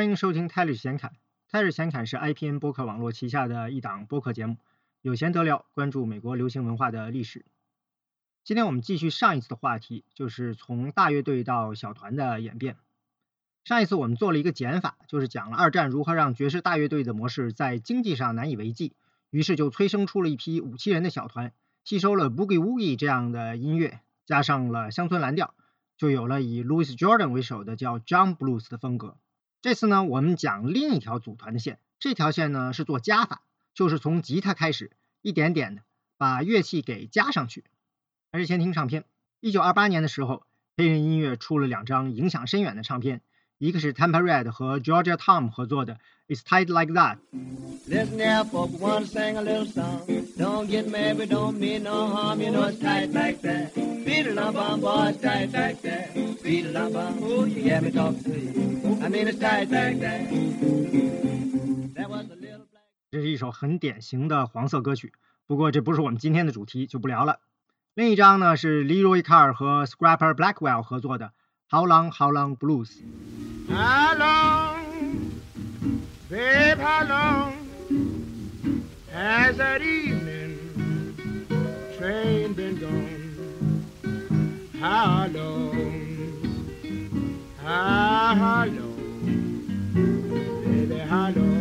欢迎收听泰日闲侃。泰日闲侃是 IPN 播客网络旗下的一档播客节目，有闲得聊，关注美国流行文化的历史。今天我们继续上一次的话题，就是从大乐队到小团的演变。上一次我们做了一个减法，就是讲了二战如何让爵士大乐队的模式在经济上难以为继，于是就催生出了一批五七人的小团，吸收了 Boogie Woogie 这样的音乐，加上了乡村蓝调，就有了以 Louis Jordan 为首的叫 John Blues 的风格。这次呢，我们讲另一条组团的线，这条线呢是做加法，就是从吉他开始，一点点的把乐器给加上去。还是先听唱片。一九二八年的时候，黑人音乐出了两张影响深远的唱片，一个是 Tampa Red 和 Georgia Tom 合作的《It's Tight Like That》。 Listen now, folks, wanna sing a little song. Don't get mad, we don't mean no harm. You know it's tight like that. Beat it on bum, boy, it's tight like that. Beat it on bum, oh, you got me talking to you. I mean it's tight like that. That was a little black. 这是一首很典型的黄色歌曲，不过这不是我们今天的主题，就不聊了。另一张呢是 Leroy Carr 和 Scrapper Blackwell 合作的《 How Long How Long Blues》。 How long, babe, how long has that evening train been gone? How long, how, how long, baby, how long?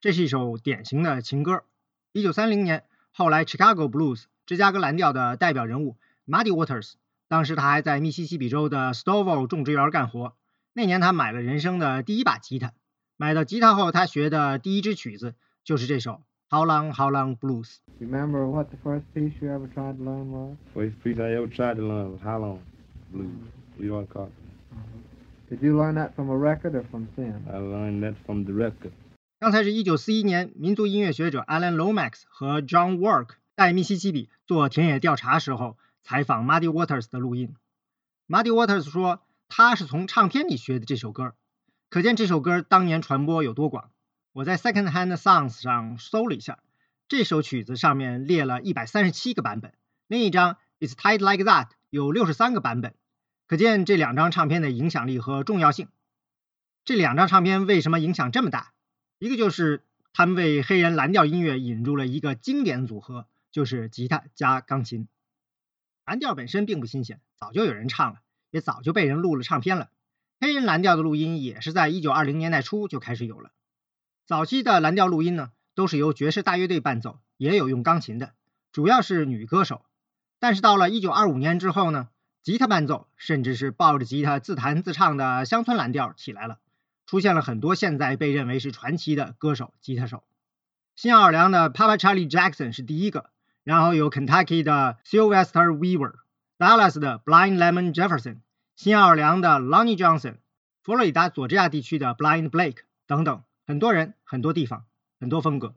这是一首典型的情歌。一九三零年，后来 Chicago Blues 芝加哥蓝调的代表人物 Muddy Waters，当时他还在密西西比州的 Stouffville 种植园干活。那年他买了人生的第一把吉他，买到吉他后，他学的第一支曲子就是这首 How Long How Long Blues。Remember what the first piece you ever tried to learn was? First piece I ever tried to learn was How Long Blues, Leroy Carter. Did you learn that from a record or from Sam? I learned that from the record. 刚才是一九四一年，民族音乐学者 Alan Lomax 和 John Work 在密西西比做田野调查时候采访 Muddy Waters 的录音。Muddy Waters 说，他是从唱片里学的这首歌，可见这首歌当年传播有多广。我在 Second Hand Songs 上搜了一下，这首曲子上面列了一百三十七个版本，另一张 It's Tight Like That 有六十三个版本，可见这两张唱片的影响力和重要性。这两张唱片为什么影响这么大？一个就是他们为黑人蓝调音乐引入了一个经典组合，就是吉他加钢琴。蓝调本身并不新鲜，早就有人唱了，也早就被人录了唱片了。黑人蓝调的录音也是在一九二零年代初就开始有了。早期的蓝调录音呢，都是由爵士大乐队伴奏，也有用钢琴的，主要是女歌手。但是到了一九二五年之后呢，吉他伴奏，甚至是抱着吉他自弹自唱的乡村蓝调起来了。出现了很多现在被认为是传奇的歌手、吉他手。新奥尔良的 Papa Charlie Jackson 是第一个，然后有 Kentucky 的 Sylvester Weaver、Dallas 的 Blind Lemon Jefferson、新奥尔良的 Lonnie Johnson、佛罗里达佐治亚地区的 Blind Blake 等等，很多人、很多地方、很多风格。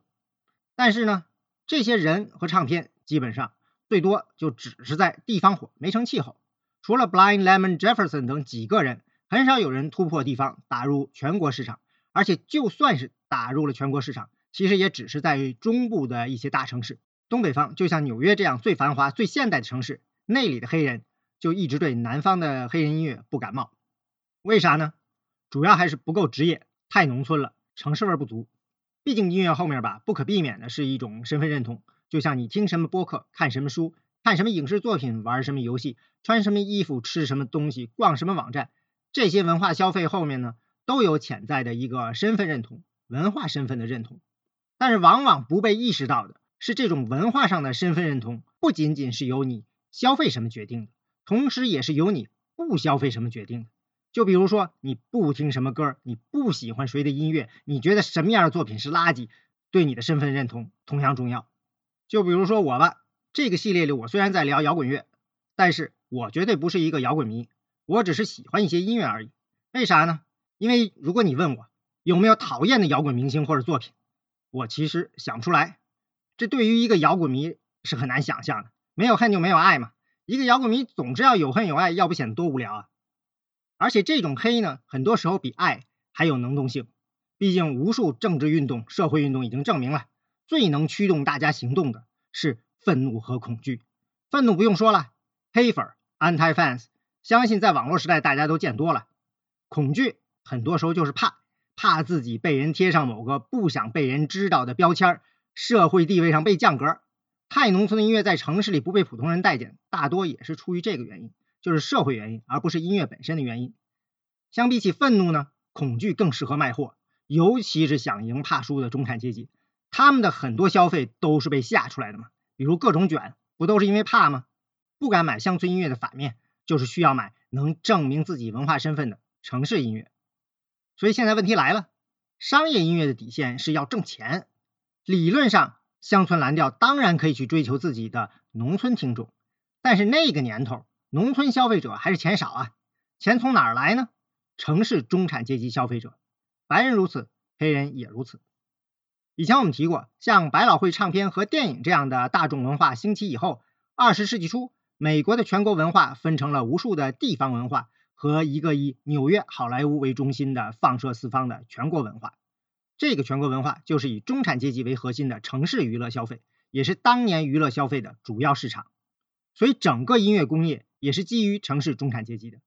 但是呢，这些人和唱片基本上最多就只是在地方火，没成气候。除了 Blind Lemon Jefferson 等几个人。很少有人突破地方打入全国市场，而且就算是打入了全国市场，其实也只是在中部的一些大城市。东北方就像纽约这样最繁华、最现代的城市，那里的黑人就一直对南方的黑人音乐不感冒。为啥呢？主要还是不够职业，太农村了，城市味不足。毕竟音乐后面吧，不可避免的是一种身份认同，就像你听什么播客、看什么书、看什么影视作品、玩什么游戏、穿什么衣服、吃什么东西、逛什么网站。这些文化消费后面呢，都有潜在的一个身份认同、文化身份的认同，但是往往不被意识到的是，这种文化上的身份认同不仅仅是由你消费什么决定的，同时也是由你不消费什么决定的。就比如说，你不听什么歌，你不喜欢谁的音乐，你觉得什么样的作品是垃圾，对你的身份认同同样重要。就比如说我吧，这个系列里我虽然在聊摇滚乐，但是我绝对不是一个摇滚迷。我只是喜欢一些音乐而已，为啥呢？因为如果你问我有没有讨厌的摇滚明星或者作品，我其实想不出来。这对于一个摇滚迷是很难想象的。没有恨就没有爱嘛，一个摇滚迷总是要有恨有爱，要不显得多无聊啊！而且这种黑呢，很多时候比爱还有能动性。毕竟无数政治运动、社会运动已经证明了，最能驱动大家行动的是愤怒和恐惧。愤怒不用说了，黑粉、anti fans。相信在网络时代大家都见多了。恐惧很多时候就是怕，怕自己被人贴上某个不想被人知道的标签儿，社会地位上被降格。太农村的音乐在城市里不被普通人待见，大多也是出于这个原因，就是社会原因，而不是音乐本身的原因。相比起愤怒呢，恐惧更适合卖货，尤其是想赢怕输的中产阶级，他们的很多消费都是被吓出来的嘛，比如各种卷，不都是因为怕吗？不敢买乡村音乐的反面，就是需要买能证明自己文化身份的城市音乐。所以现在问题来了，商业音乐的底线是要挣钱，理论上。乡村蓝调当然可以去追求自己的农村听众，但是那个年头，农村消费者还是钱少啊，钱从哪儿来呢？城市中产阶级消费者，白人如此，黑人也如此。以前我们提过，像百老汇唱片和电影这样的大众文化兴起以后，二十世纪初，美国的全国文化分成了无数的地方文化和一个以纽约好莱坞为中心的放射四方的全国文化。这个全国文化就是以中产阶级为核心的城市娱乐消费，也是当年娱乐消费的主要市场。所以整个音乐工业也是基于城市中产阶级的。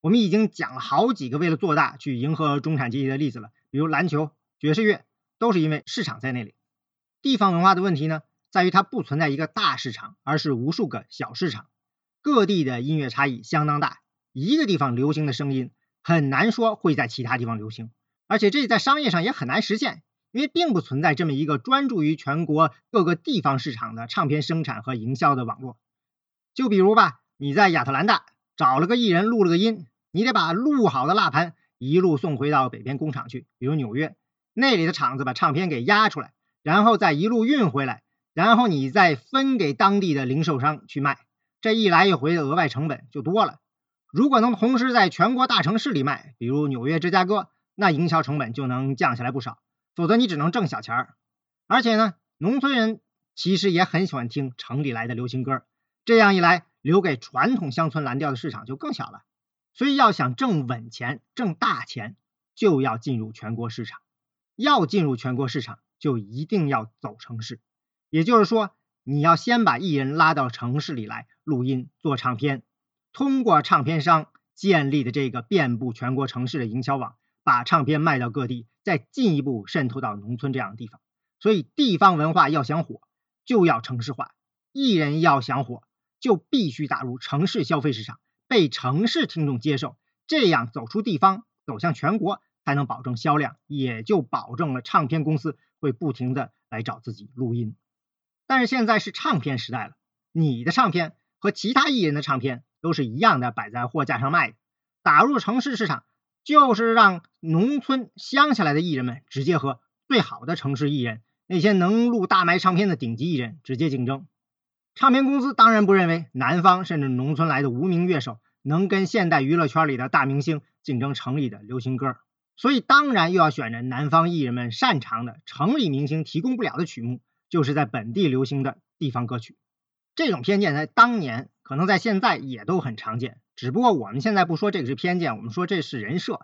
我们已经讲了好几个为了做大去迎合中产阶级的例子了，比如篮球、爵士乐，都是因为市场在那里。地方文化的问题呢，在于它不存在一个大市场，而是无数个小市场，各地的音乐差异相当大，一个地方流行的声音很难说会在其他地方流行。而且这在商业上也很难实现，因为并不存在这么一个专注于全国各个地方市场的唱片生产和营销的网络。就比如吧，你在亚特兰大找了个艺人录了个音，你得把录好的蜡盘一路送回到北边工厂去，比如纽约那里的厂子把唱片给压出来，然后再一路运回来，然后你再分给当地的零售商去卖，这一来一回的额外成本就多了。如果能同时在全国大城市里卖，比如纽约、芝加哥。那营销成本就能降下来不少，否则你只能挣小钱儿。而且呢，农村人其实也很喜欢听城里来的流行歌，这样一来，留给传统乡村蓝调的市场就更小了。所以要想挣稳钱、挣大钱，就要进入全国市场。要进入全国市场，就一定要走城市。也就是说，你要先把艺人拉到城市里来录音、做唱片，通过唱片商建立的这个遍布全国城市的营销网。把唱片卖到各地，再进一步渗透到农村这样的地方。所以，地方文化要想火，就要城市化；艺人要想火，就必须打入城市消费市场，被城市听众接受。这样走出地方，走向全国，才能保证销量，也就保证了唱片公司会不停的来找自己录音。但是现在是唱片时代了，你的唱片和其他艺人的唱片都是一样的摆在货架上卖的，打入城市市场。就是让农村乡下来的艺人们直接和最好的城市艺人，那些能录大卖唱片的顶级艺人直接竞争。唱片公司当然不认为南方甚至农村来的无名乐手能跟现代娱乐圈里的大明星竞争城里的流行歌，所以当然又要选着南方艺人们擅长的城里明星提供不了的曲目，就是在本地流行的地方歌曲。这种偏见在当年，可能在现在也都很常见。只不过我们现在不说这个是偏见，我们说这是人设。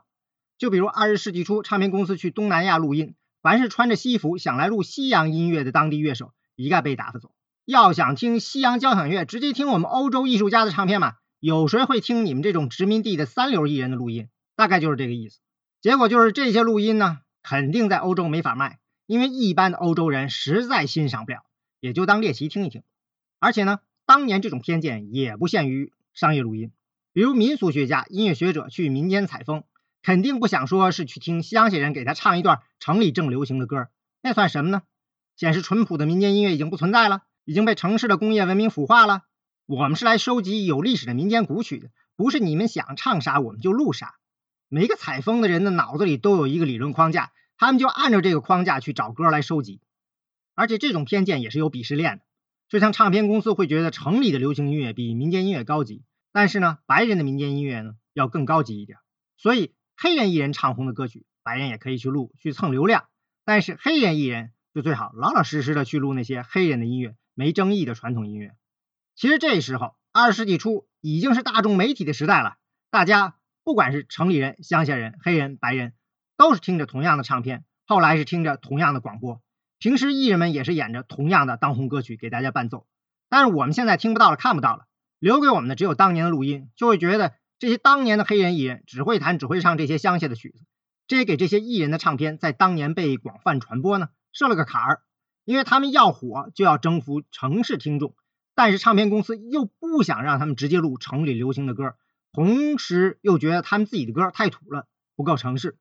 就比如二十世纪初，唱片公司去东南亚录音，凡是穿着西服想来录西洋音乐的当地乐手，一概被打发走。要想听西洋交响乐，直接听我们欧洲艺术家的唱片嘛。有谁会听你们这种殖民地的三流艺人的录音？大概就是这个意思。结果就是这些录音呢，肯定在欧洲没法卖，因为一般的欧洲人实在欣赏不了，也就当猎奇听一听。而且呢，当年这种偏见也不限于商业录音。比如民俗学家、音乐学者去民间采风，肯定不想说是去听乡下人给他唱一段城里正流行的歌，那算什么呢？显示淳朴的民间音乐已经不存在了，已经被城市的工业文明腐化了。我们是来收集有历史的民间古曲的，不是你们想唱啥我们就录啥。每个采风的人的脑子里都有一个理论框架，他们就按照这个框架去找歌来收集。而且这种偏见也是有鄙视链的，就像唱片公司会觉得城里的流行音乐比民间音乐高级。但是呢，白人的民间音乐呢要更高级一点，所以黑人艺人唱红的歌曲，白人也可以去录去蹭流量。但是黑人艺人就最好老老实实的去录那些黑人的音乐，没争议的传统音乐。其实这时候，二十世纪初已经是大众媒体的时代了，大家不管是城里人、乡下人、黑人、白人，都是听着同样的唱片，后来是听着同样的广播，平时艺人们也是演着同样的当红歌曲给大家伴奏。但是我们现在听不到了，看不到了。留给我们的只有当年的录音，就会觉得这些当年的黑人艺人只会弹只会唱这些乡下的曲子，这也给这些艺人的唱片在当年被广泛传播呢设了个坎儿，因为他们要火就要征服城市听众，但是唱片公司又不想让他们直接录城里流行的歌，同时又觉得他们自己的歌太土了，不够城市。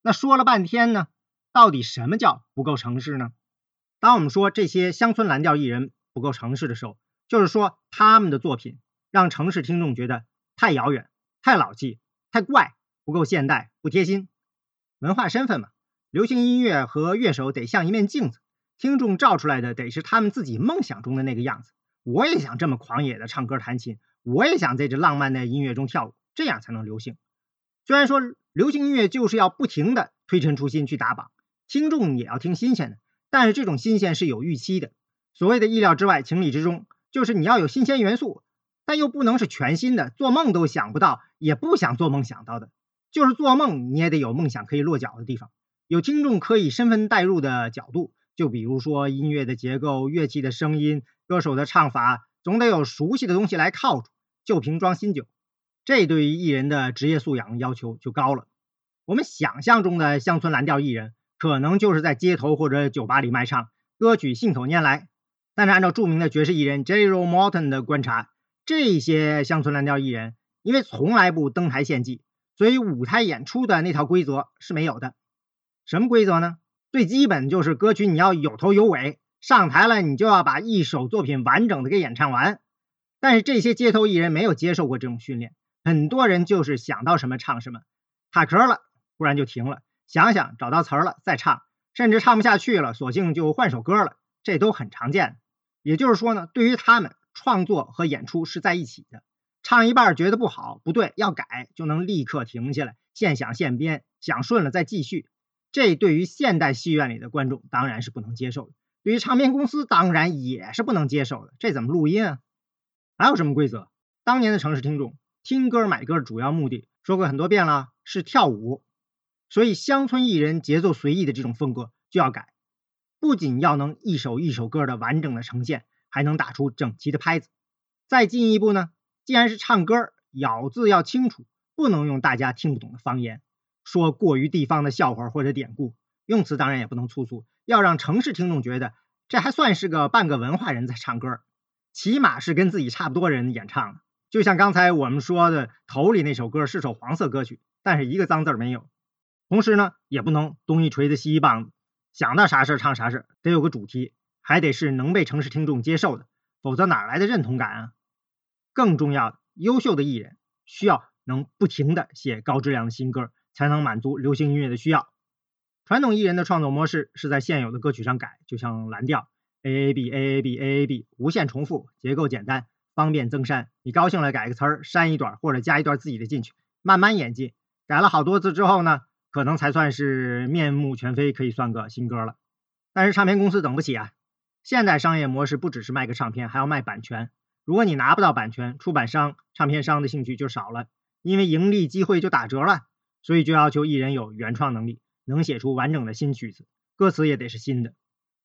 那说了半天呢，到底什么叫不够城市呢？当我们说这些乡村蓝调艺人不够城市的时候，就是说他们的作品让城市听众觉得太遥远、太老气、太怪，不够现代、不贴心。文化身份嘛，流行音乐和乐手得像一面镜子，听众照出来的得是他们自己梦想中的那个样子。我也想这么狂野的唱歌弹琴，我也想在这浪漫的音乐中跳舞，这样才能流行。虽然说流行音乐就是要不停的推陈出新去打榜，听众也要听新鲜的。但是这种新鲜是有预期的，所谓的意料之外、情理之中，就是你要有新鲜元素，但又不能是全新的，做梦都想不到，也不想做梦想到的。就是做梦你也得有梦想可以落脚的地方，有听众可以身份代入的角度。就比如说音乐的结构、乐器的声音、歌手的唱法，总得有熟悉的东西来靠住。旧瓶装新酒，这对于艺人的职业素养要求就高了。我们想象中的乡村蓝调艺人。可能就是在街头或者酒吧里卖唱，歌曲信口拈来。但是按照著名的爵士艺人 Jerry Morton 的观察，这些乡村蓝调艺人因为从来不登台献技，所以舞台演出的那套规则是没有的。什么规则呢？最基本就是歌曲你要有头有尾，上台了你就要把一首作品完整的给演唱完。但是这些街头艺人没有接受过这种训练，很多人就是想到什么唱什么，卡壳了，突然就停了。想想找到词儿了再唱，甚至唱不下去了，索性就换首歌了，这都很常见。也就是说呢，对于他们，创作和演出是在一起的。唱一半觉得不好、不对，要改，就能立刻停下来，现想现编，想顺了再继续。这对于现代戏院里的观众当然是不能接受的，对于唱片公司当然也是不能接受的。这怎么录音啊？还有什么规则？当年的城市听众听歌买歌主要目的，说过很多遍了，是跳舞。所以，乡村艺人节奏随意的这种风格就要改，不仅要能一首一首歌的完整的呈现，还能打出整齐的拍子。再进一步呢，既然是唱歌，咬字要清楚，不能用大家听不懂的方言，说过于地方的笑话或者典故，用词当然也不能粗俗，要让城市听众觉得这还算是个半个文化人在唱歌，起码是跟自己差不多人演唱的。就像刚才我们说的，头里那首歌是首黄色歌曲，但是一个脏字没有。同时呢，也不能东一锤子西一棒子，想到啥事儿唱啥事儿，得有个主题，还得是能被城市听众接受的，否则哪来的认同感啊？更重要的，优秀的艺人需要能不停的写高质量的新歌，才能满足流行音乐的需要。传统艺人的创作模式是在现有的歌曲上改，就像蓝调 A A B A A B A A B，无限重复，结构简单，方便增删。你高兴了改个词儿，删一段或者加一段自己的进去，慢慢演进。改了好多次之后呢？可能才算是面目全非，可以算个新歌了。但是唱片公司等不起啊！现代商业模式不只是卖个唱片，还要卖版权。如果你拿不到版权，出版商、唱片商的兴趣就少了，因为盈利机会就打折了。所以就要求艺人有原创能力，能写出完整的新曲子，歌词也得是新的。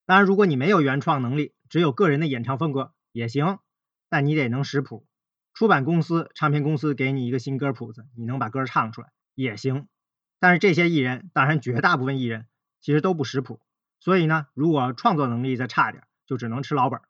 当然，如果你没有原创能力，只有个人的演唱风格也行，但你得能识谱。出版公司、唱片公司给你一个新歌谱子，你能把歌唱出来也行。但是这些艺人，当然绝大部分艺人其实都不识谱，所以呢，如果创作能力再差点，就只能吃老本。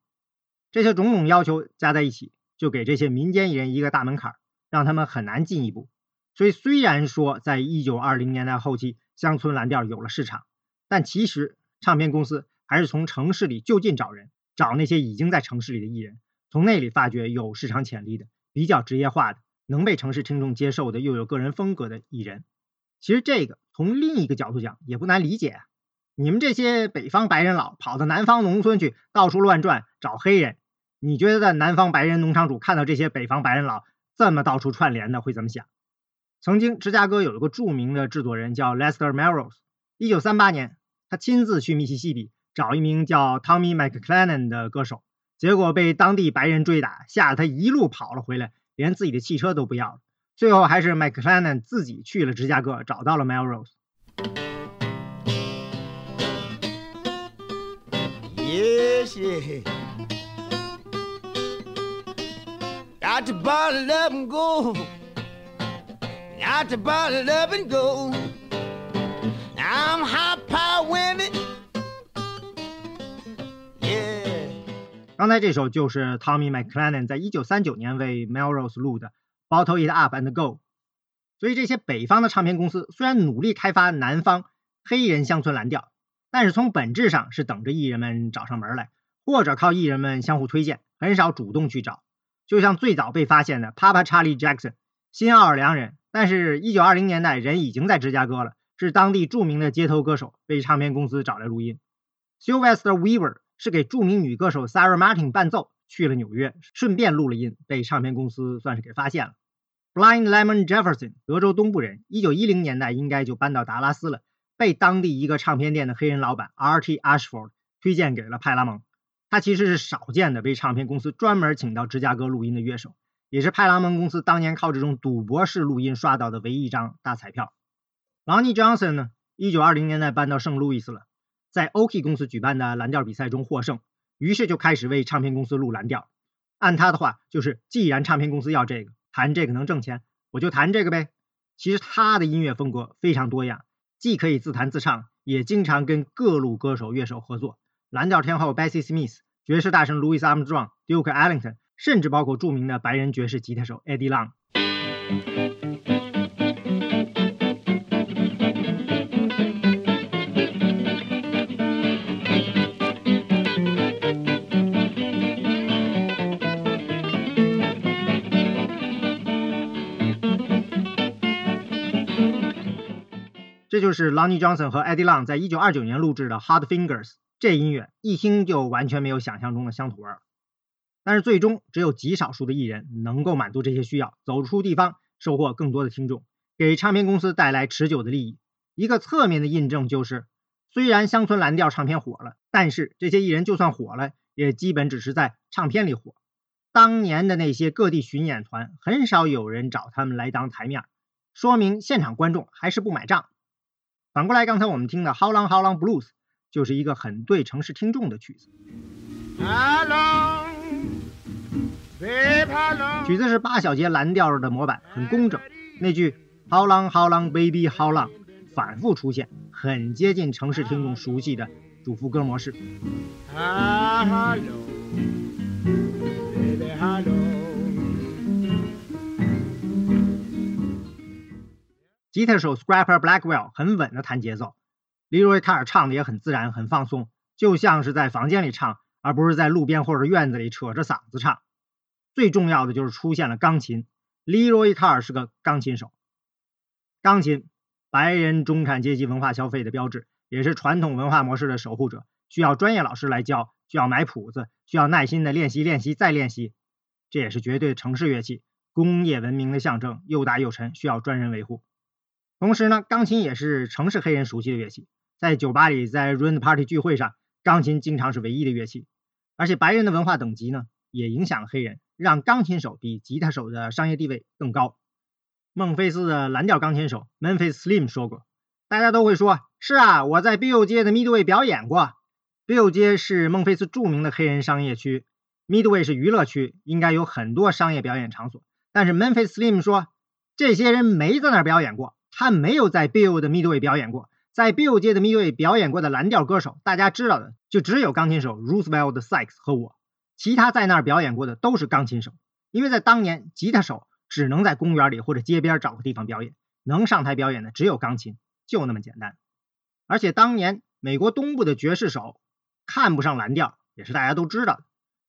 这些种种要求加在一起，就给这些民间艺人一个大门槛，让他们很难进一步。所以虽然说在一九二零年代后期，乡村蓝调有了市场，但其实唱片公司还是从城市里就近找人，找那些已经在城市里的艺人，从那里发掘有市场潜力的、比较职业化的、能被城市听众接受的又有个人风格的艺人。其实这个从另一个角度讲也不难理解啊，你们这些北方白人佬跑到南方农村去到处乱转找黑人，你觉得南方白人农场主看到这些北方白人佬这么到处串联的会怎么想？曾经芝加哥有一个著名的制作人叫 Lester m e r o s 一九三八年他亲自去密西西比找一名叫 Tommy McClennan 的歌手，结果被当地白人追打，吓得他一路跑了回来，连自己的汽车都不要了。最后还是麦克 n 南自己去了芝加哥，找到了 Melrose。Yes, yeah. Got to bottle up and go. Got to bottle it up and go. I'm high power winning. Yeah. 刚才这首就是 Tommy McLennan 在1939年为 Melrose 录的《 Bottle It Up and Go》。所以这些北方的唱片公司虽然努力开发南方黑人乡村蓝调，但是从本质上是等着艺人们找上门来，或者靠艺人们相互推荐，很少主动去找。就像最早被发现的 Papa Charlie Jackson，新奥尔良人，但是1920年代人已经在芝加哥了，是当地著名的街头歌手，被唱片公司找来录音。Sylvester Weaver 是给著名女歌手 Sarah Martin 伴奏，去了纽约，顺便录了音，被唱片公司算是给发现了。Blind Lemon Jefferson，德州东部人，一九一零年代应该就搬到达拉斯了，被当地一个唱片店的黑人老板 R.T. Ashford 推荐给了派拉蒙。他其实是少见的被唱片公司专门请到芝加哥录音的乐手，也是派拉蒙公司当年靠这种赌博式录音刷到的唯一一张大彩票。Lonnie Johnson 呢，一九二零年代搬到圣路易斯了，在 O.K. 公司举办的蓝调比赛中获胜，于是就开始为唱片公司录蓝调。按他的话，就是既然唱片公司要这个。弹这个能挣钱，我就弹这个呗。其实他的音乐风格非常多样，既可以自弹自唱，也经常跟各路歌手、乐手合作。蓝调天后 Bessie Smith、爵士大神 Louis Armstrong、Duke Ellington，甚至包括著名的白人爵士吉他手 Eddie Long。这就是 Lonnie Johnson 和 Eddie Long 在1929年录制的《Hard Fingers》，这音乐一听就完全没有想象中的乡土味儿。但是最终只有极少数的艺人能够满足这些需要，走出地方，收获更多的听众，给唱片公司带来持久的利益。一个侧面的印证就是，虽然乡村蓝调唱片火了，但是这些艺人就算火了，也基本只是在唱片里火。当年的那些各地巡演团，很少有人找他们来当台面，说明现场观众还是不买账。反过来，刚才我们听的《How Long How Long Blues》就是一个很对城市听众的曲子。hello 曲子是八小节蓝调的模板，很工整。那句 “How long How long baby How long” 反复出现，很接近城市听众熟悉的主副歌模式。吉他手 Scrapper Blackwell 很稳的弹节奏，Leroy Carr 唱的也很自然、很放松，就像是在房间里唱，而不是在路边或者院子里扯着嗓子唱。最重要的就是出现了钢琴，Leroy Carr 是个钢琴手。钢琴，白人中产阶级文化消费的标志，也是传统文化模式的守护者，需要专业老师来教，需要买谱子，需要耐心的练习、练习再练习。这也是绝对城市乐器，工业文明的象征，又大又沉，需要专人维护。同时呢，钢琴也是城市黑人熟悉的乐器，在酒吧里，在 Run Party 聚会上，钢琴经常是唯一的乐器。而且白人的文化等级呢，也影响了黑人，让钢琴手比吉他手的商业地位更高。孟菲斯的蓝调钢琴手 Memphis Slim 说过：“大家都会说，是啊，我在 Bill 街的 Midway 表演过。Bill 街是孟菲斯著名的黑人商业区，Midway 是娱乐区，应该有很多商业表演场所。但是 Memphis Slim 说，这些人没在那儿表演过。”他没有在 Bill 的 Midway 表演过，在 Bill 街的 Midway 表演过的蓝调歌手，大家知道的就只有钢琴手 Roosevelt Sykes 和我，其他在那儿表演过的都是钢琴手。因为在当年，吉他手只能在公园里或者街边找个地方表演，能上台表演的只有钢琴，就那么简单。而且当年美国东部的爵士手看不上蓝调，也是大家都知道的。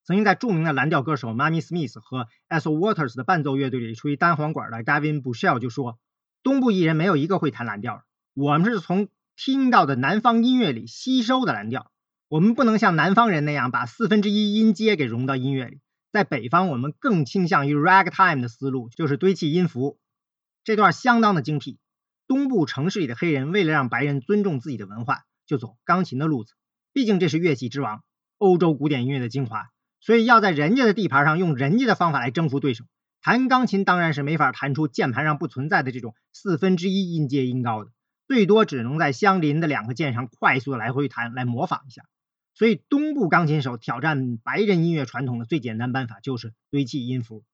曾经在著名的蓝调歌手 Mamie Smith 和 Ethel Waters 的伴奏乐队里吹单簧管的 Gavin Bushell 就说。东部艺人没有一个会弹蓝调，我们是从听到的南方音乐里吸收的蓝调。我们不能像南方人那样把四分之一音阶给融到音乐里。在北方，我们更倾向于 ragtime 的思路，就是堆砌音符。这段相当的精辟。东部城市里的黑人为了让白人尊重自己的文化，就走钢琴的路子。毕竟这是乐器之王，欧洲古典音乐的精华，所以要在人家的地盘上用人家的方法来征服对手。弹钢琴当然是没法弹出键盘上不存在的这种四分之一音阶音高的，最多只能在相邻的两个键上快速的来回弹来模仿一下。所以东部钢琴手挑战白人音乐传统的最简单办法就是堆砌音符。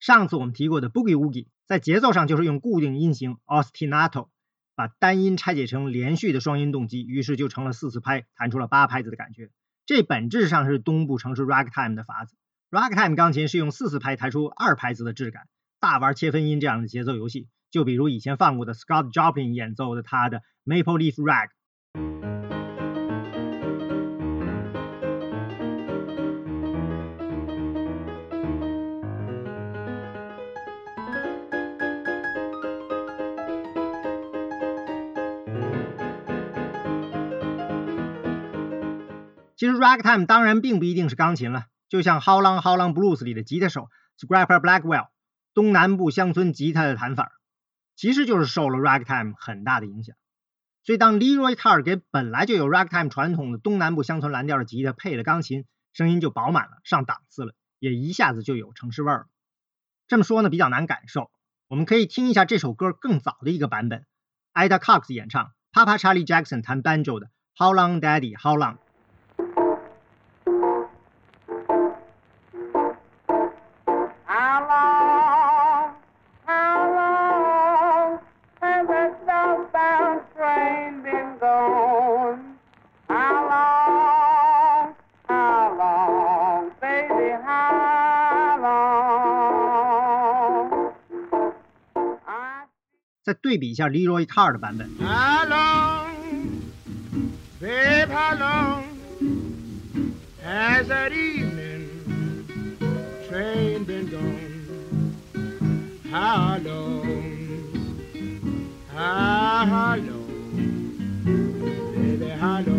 上次我们提过的 Boogie Woogie，在节奏上就是用固定音型 ostinato 把单音拆解成连续的双音动机，于是就成了四四拍，弹出了八拍子的感觉。这本质上是东部城市 ragtime 的法子。Ragtime 钢琴是用四四拍弹出二拍子的质感，大玩切分音这样的节奏游戏。就比如以前放过的 Scott Joplin 演奏的他的 Maple Leaf Rag。其实 Ragtime 当然并不一定是钢琴了，就像 How Long How Long Blues 里的吉他手 Scrapper Blackwell，东南部乡村吉他的弹法，其实就是受了 Ragtime 很大的影响。所以当 Leroy Carr 给本来就有 Ragtime 传统的东南部乡村蓝调的吉他配了钢琴，声音就饱满了，上档次了，也一下子就有城市味儿了。这么说呢比较难感受，我们可以听一下这首歌更早的一个版本，Ida Cox 演唱，Papa Charlie Jackson 弹 banjo 的 How Long Daddy How Long。对比一下 Leroy Carr 的版本，How long, babe, how long has that evening train been gone? How long, how long, baby, how long?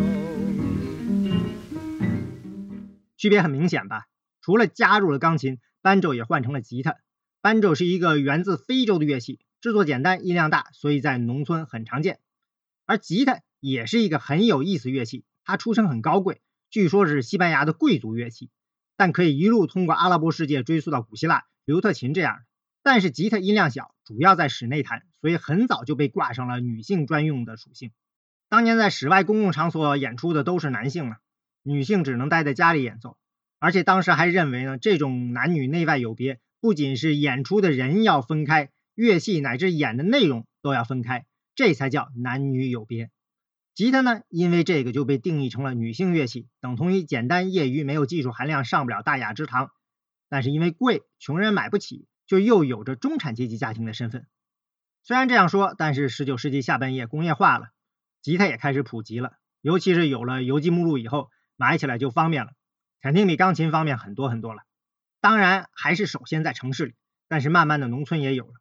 区别很明显吧？除了加入了钢琴，banjo 也换成了吉他。banjo 是一个源自非洲的乐器，制作简单，音量大，所以在农村很常见。而吉他也是一个很有意思乐器，它出身很高贵，据说是西班牙的贵族乐器，但可以一路通过阿拉伯世界追溯到古希腊，刘特琴这样的。但是吉他音量小，主要在室内弹，所以很早就被挂上了女性专用的属性。当年在室外公共场所演出的都是男性嘛，女性只能待在家里演奏。而且当时还认为呢，这种男女内外有别，不仅是演出的人要分开，乐器乃至演的内容都要分开，这才叫男女有别。吉他呢，因为这个就被定义成了女性乐器，等同于简单业余，没有技术含量，上不了大雅之堂。但是因为贵，穷人买不起，就又有着中产阶级家庭的身份。虽然这样说，但是十九世纪下半叶工业化了，吉他也开始普及了，尤其是有了邮寄目录以后，买起来就方便了。肯定比钢琴方便很多很多了。当然还是首先在城市里，但是慢慢的农村也有了。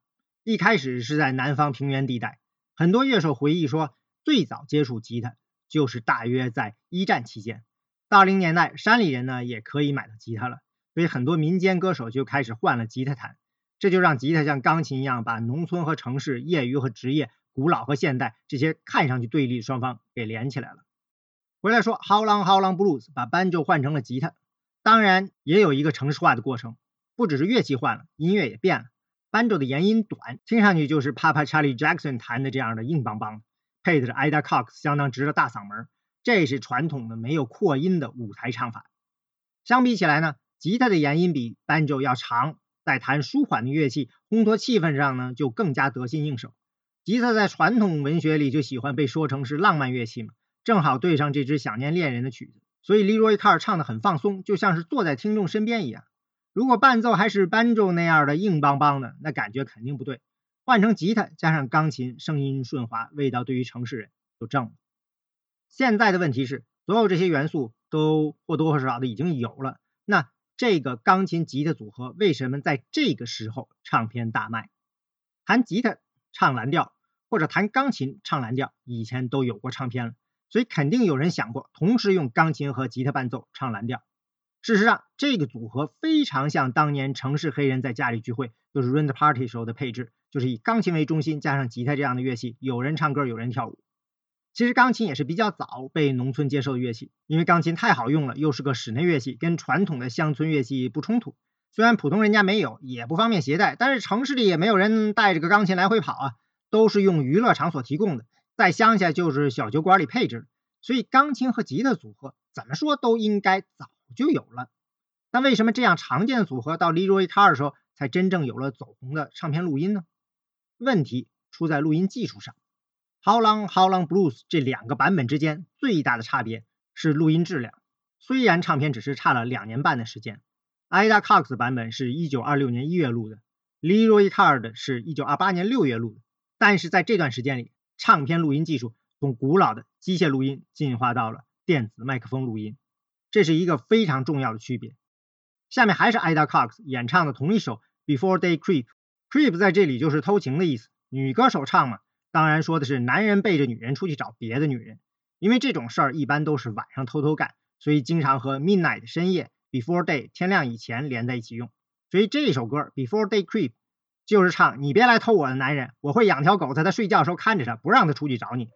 一开始是在南方平原地带，很多乐手回忆说，最早接触吉他就是大约在一战期间。到零年代，山里人呢也可以买到吉他了，所以很多民间歌手就开始换了吉他弹，这就让吉他像钢琴一样，把农村和城市、业余和职业、古老和现代这些看上去对立的双方给连起来了。回来说，How Long How Long Blues 把 banjo 换成了吉他，当然也有一个城市化的过程，不只是乐器换了，音乐也变了。Banjo 的延音短，听上去就是 Papa Charlie Jackson 弹的这样的硬邦邦，配的是 Ida Cox 相当直的大嗓门，这是传统的没有扩音的舞台唱法。相比起来呢，吉他的延音比班卓要长，在弹舒缓的乐器、烘托气氛上呢，就更加得心应手。吉他在传统文学里就喜欢被说成是浪漫乐器嘛。正好对上这支想念恋人的曲子，所以 Leroy Carr 唱的很放松，就像是坐在听众身边一样。如果伴奏还是班奏那样的硬邦邦的，那感觉肯定不对。换成吉他加上钢琴，声音顺滑，味道对于城市人就正了。现在的问题是，所有这些元素都或多或少的已经有了，那这个钢琴吉他组合为什么在这个时候唱片大卖？弹吉他唱蓝调，或者弹钢琴唱蓝调，以前都有过唱片了。所以肯定有人想过，同时用钢琴和吉他伴奏唱蓝调。事实上，这个组合非常像当年城市黑人在家里聚会，就是 rent party 时候的配置，就是以钢琴为中心，加上吉他这样的乐器，有人唱歌，有人跳舞。其实钢琴也是比较早被农村接受的乐器，因为钢琴太好用了，又是个室内乐器，跟传统的乡村乐器不冲突。虽然普通人家没有，也不方便携带，但是城市里也没有人带着个钢琴来回跑啊，都是用娱乐场所提供的。在乡下就是小酒馆里配置的，所以钢琴和吉他组合怎么说都应该早就有了。但为什么这样常见的组合到 Leroy Carr 的时候才真正有了走红的唱片录音呢？问题出在录音技术上。How Long How Long Blues 这两个版本之间最大的差别是录音质量。虽然唱片只是差了两年半的时间，Ida Cox 版本是一九二六年一月录的，Leroy Card 是一九二八年六月录的，但是在这段时间里，唱片录音技术从古老的机械录音进化到了电子麦克风录音，这是一个非常重要的区别。下面还是 Ida Cox 演唱的同一首 Before Day Creep，Creep 在这里就是偷情的意思，女歌手唱嘛，当然说的是男人背着女人出去找别的女人，因为这种事儿一般都是晚上偷偷干。所以经常和 midnight 深夜 before day 天亮以前连在一起用。所以这首歌 Before Day Creep 就是唱你别来偷我的男人，我会养条狗在他睡觉时候看着他，不让他出去找你。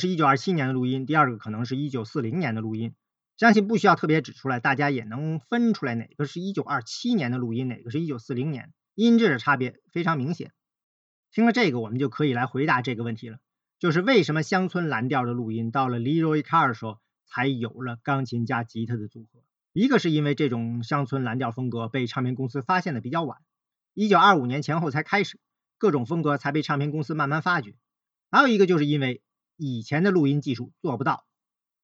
是一九二七年的录音，第二个可能是一九四零年的录音。相信不需要特别指出来，大家也能分出来哪个是一九二七年的录音，哪个是一九四零年，音质的差别非常明显。听了这个，我们就可以来回答这个问题了，就是为什么乡村蓝调的录音到了 Leroy Carr 的时候才有了钢琴加吉他的组合？一个是因为这种乡村蓝调风格被唱片公司发现的比较晚，一九二五年前后才开始，各种风格才被唱片公司慢慢发掘。还有一个就是因为以前的录音技术做不到，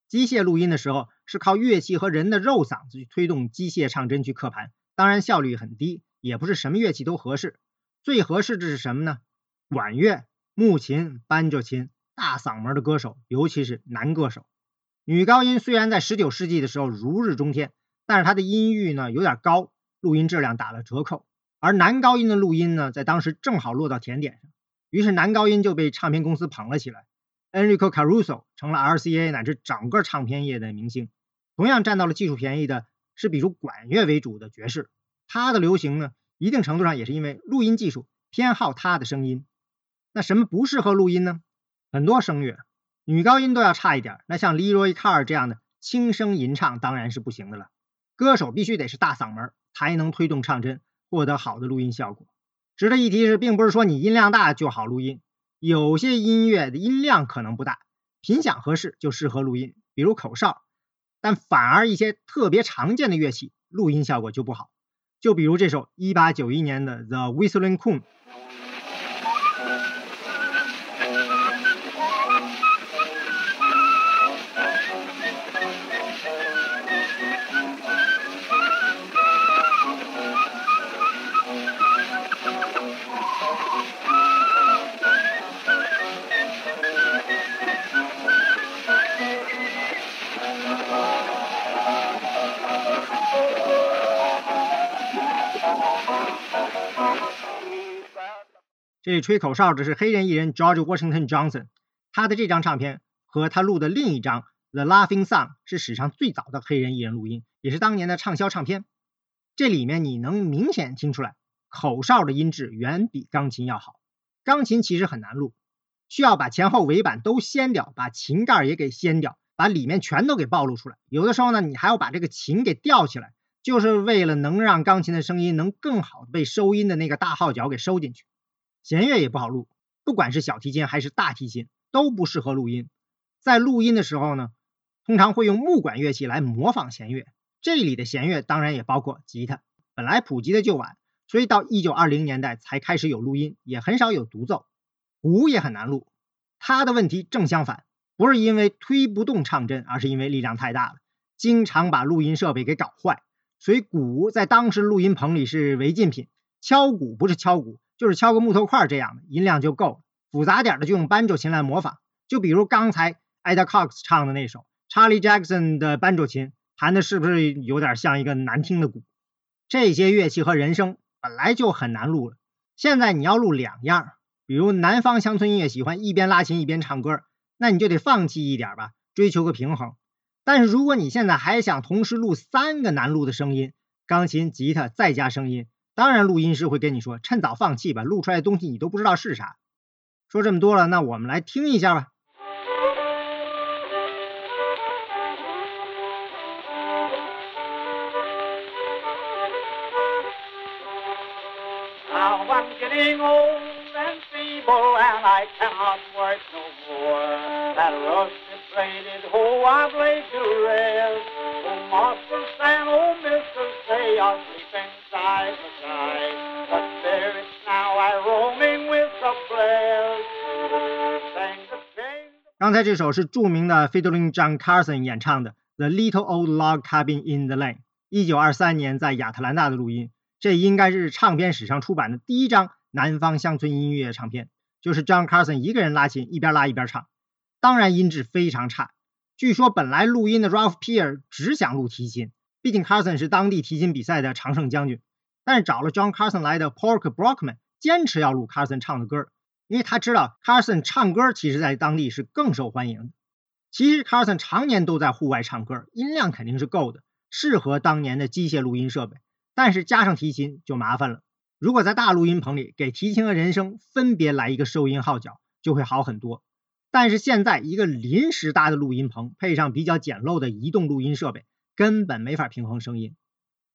机械录音的时候是靠乐器和人的肉嗓子去推动机械唱针去刻盘，当然效率很低，也不是什么乐器都合适。最合适的是什么呢？管乐、木琴、班卓琴，大嗓门的歌手，尤其是男歌手。女高音虽然在十九世纪的时候如日中天，但是她的音域呢有点高，录音质量打了折扣。而男高音的录音呢，在当时正好落到甜点上，于是男高音就被唱片公司捧了起来。Enrico Caruso 成了 RCA 乃至整个唱片业的明星。同样占到了技术便宜的是比如管乐为主的爵士，它的流行呢，一定程度上也是因为录音技术偏好它的声音。那什么不适合录音呢？很多声乐，女高音都要差一点。那像 Leroy Carr 这样的轻声吟唱当然是不行的了。歌手必须得是大嗓门，才能推动唱针，获得好的录音效果。值得一提是，并不是说你音量大就好录音。有些音乐的音量可能不大，频响合适就适合录音，比如口哨。但反而一些特别常见的乐器，录音效果就不好。就比如这首1891年的《The Whistling Coon》。这吹口哨的是黑人艺人 George Washington Johnson，他的这张唱片和他录的另一张《The Laughing Song》是史上最早的黑人艺人录音，也是当年的畅销唱片。这里面你能明显听出来，口哨的音质远比钢琴要好。钢琴其实很难录，需要把前后尾板都掀掉，把琴盖也给掀掉，把里面全都给暴露出来。有的时候呢，你还要把这个琴给吊起来，就是为了能让钢琴的声音能更好被收音的那个大号角给收进去。弦乐也不好录，不管是小提琴还是大提琴都不适合录音。在录音的时候呢，通常会用木管乐器来模仿弦乐。这里的弦乐当然也包括吉他。本来普及的就晚，所以到一九二零年代才开始有录音，也很少有独奏。鼓也很难录，它的问题正相反，不是因为推不动唱针，而是因为力量太大了，经常把录音设备给搞坏。所以鼓在当时录音棚里是违禁品。敲鼓不是敲鼓。就是敲个木头块这样的音量就够了，复杂点的就用班卓琴来模仿。就比如刚才 Ada Cox 唱的那首 Charlie Jackson 的班卓琴，弹的是不是有点像一个难听的鼓？这些乐器和人声本来就很难录了，现在你要录两样，比如南方乡村音乐喜欢一边拉琴一边唱歌，那你就得放弃一点吧，追求个平衡。但是如果你现在还想同时录三个难录的声音，钢琴、吉他再加声音，当然录音师会跟你说，趁早放弃吧，录出来的东西你都不知道是啥。说这么多了，那我们来听一下吧。Now I'm getting old and feeble and I cannot work no more. That rusted bladed hoe I've laid to rest. Oh, Master Sam, 刚才这首是著名的 Fiddling John Carson 演唱的《The Little Old Log Cabin in the Lane》，一九二三年在亚特兰大的录音。这应该是唱片史上出版的第一张南方乡村音乐唱片，就是 John Carson 一个人拉琴，一边拉一边唱，当然音质非常差。据说本来录音的 Ralph Peer 只想录提琴，毕竟 Carson 是当地提琴比赛的常胜将军，但是找了 John Carson 来的 Pork Brockman 坚持要录 Carson 唱的歌，因为他知道 Carson 唱歌其实在当地是更受欢迎的。其实 Carson 常年都在户外唱歌，音量肯定是够的，适合当年的机械录音设备。但是加上提琴就麻烦了。如果在大录音棚里给提琴和人声分别来一个收音号角，就会好很多。但是现在一个临时搭的录音棚，配上比较简陋的移动录音设备，根本没法平衡声音。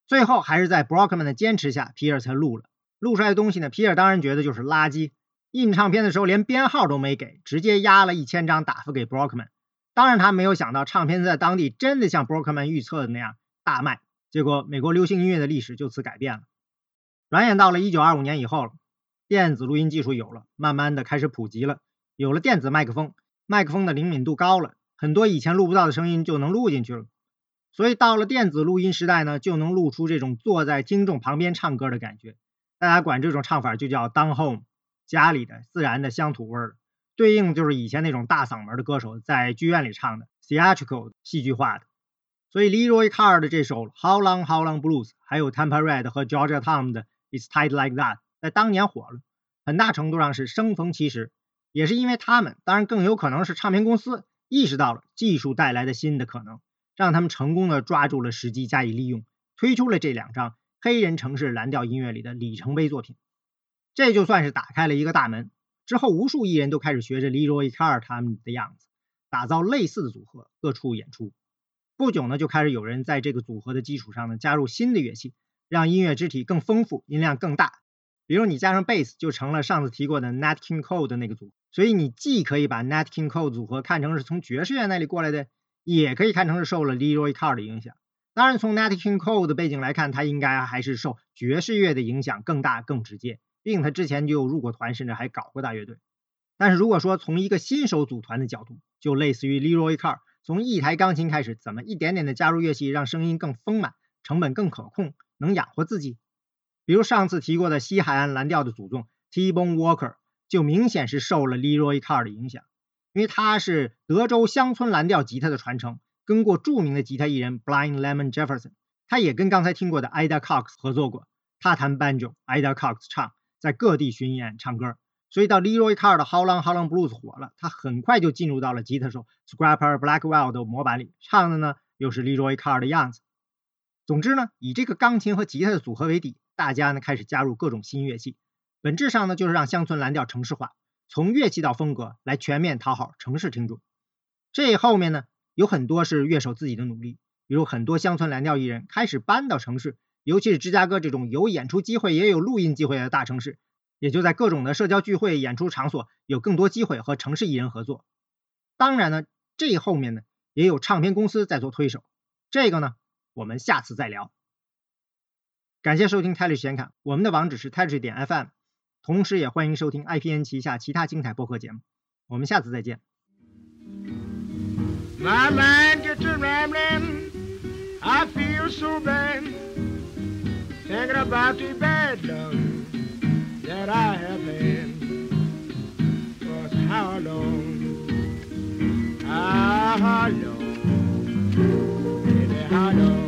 最后还是在 Brockman 的坚持下，皮尔才录了。录出来的东西呢，皮尔当然觉得就是垃圾。印唱片的时候连编号都没给，直接压了一千张打发给 Brockman。当然他没有想到，唱片在当地真的像 Brockman 预测的那样大卖。结果，美国流行音乐的历史就此改变了。转眼到了一九二五年以后，电子录音技术有了，慢慢的开始普及了，有了电子麦克风，麦克风的灵敏度高了，很多以前录不到的声音就能录进去了。所以到了电子录音时代呢，就能录出这种坐在听众旁边唱歌的感觉。大家管这种唱法就叫 down home，家里的自然的乡土味儿，对应就是以前那种大嗓门的歌手在剧院里唱的 theatrical 戏剧化的。所以 Leroy Carr 的这首 How Long How Long Blues，还有 Tampa Red 和 Georgia Tom 的 It's Tight Like That，在当年火了，很大程度上是生逢其时，也是因为他们，当然更有可能是唱片公司意识到了技术带来的新的可能，让他们成功的抓住了时机加以利用，推出了这两张黑人城市蓝调音乐里的里程碑作品，这就算是打开了一个大门。之后，无数艺人都开始学着 Leroy Carr 他们的样子，打造类似的组合，各处演出。不久呢，就开始有人在这个组合的基础上呢，加入新的乐器，让音乐肢体更丰富，音量更大。比如你加上贝斯，就成了上次提过的 Nat King Cole 的那个组。所以你既可以把 Nat King Cole 组合看成是从爵士乐那里过来的，也可以看成是受了 Leroy Carr 的影响。当然，从 Nat King Cole 的背景来看，他应该还是受爵士乐的影响更大、更直接。并他之前就入过团，甚至还搞过大乐队。但是如果说从一个新手组团的角度，就类似于 Leroy Carr。从一台钢琴开始，怎么一点点的加入乐器，让声音更丰满，成本更可控，能养活自己？比如上次提过的西海岸蓝调的祖宗 T-Bone Walker，就明显是受了 Leroy Carr 的影响，因为他是德州乡村蓝调吉他的传承，跟过著名的吉他艺人 Blind Lemon Jefferson，他也跟刚才听过的 Ida Cox 合作过，他弹 banjo，Ida Cox 唱，在各地巡演唱歌。所以到 Leroy Carr 的 How Long How Long Blues 火了，他很快就进入到了吉他手 Scrapper Blackwell 的模板里，唱的呢又是 Leroy Carr 的样子。总之呢，以这个钢琴和吉他的组合为底，大家呢开始加入各种新乐器，本质上呢就是让乡村蓝调城市化，从乐器到风格来全面讨好城市听众。这后面呢有很多是乐手自己的努力，比如很多乡村蓝调艺人开始搬到城市，尤其是芝加哥这种有演出机会也有录音机会的大城市。也就在各种的社交聚会、演出场所有更多机会和城市艺人合作。当然呢，这后面呢也有唱片公司在做推手。这个呢，我们下次再聊。感谢收听泰律显卡，我们的网址是泰律点 FM，同时也欢迎收听 IPN 旗下其他精彩播客节目。我们下次再见。My mind get to rambling. I feel so bad. Thinking about the bad love that I have had. For how long? Ah, how long?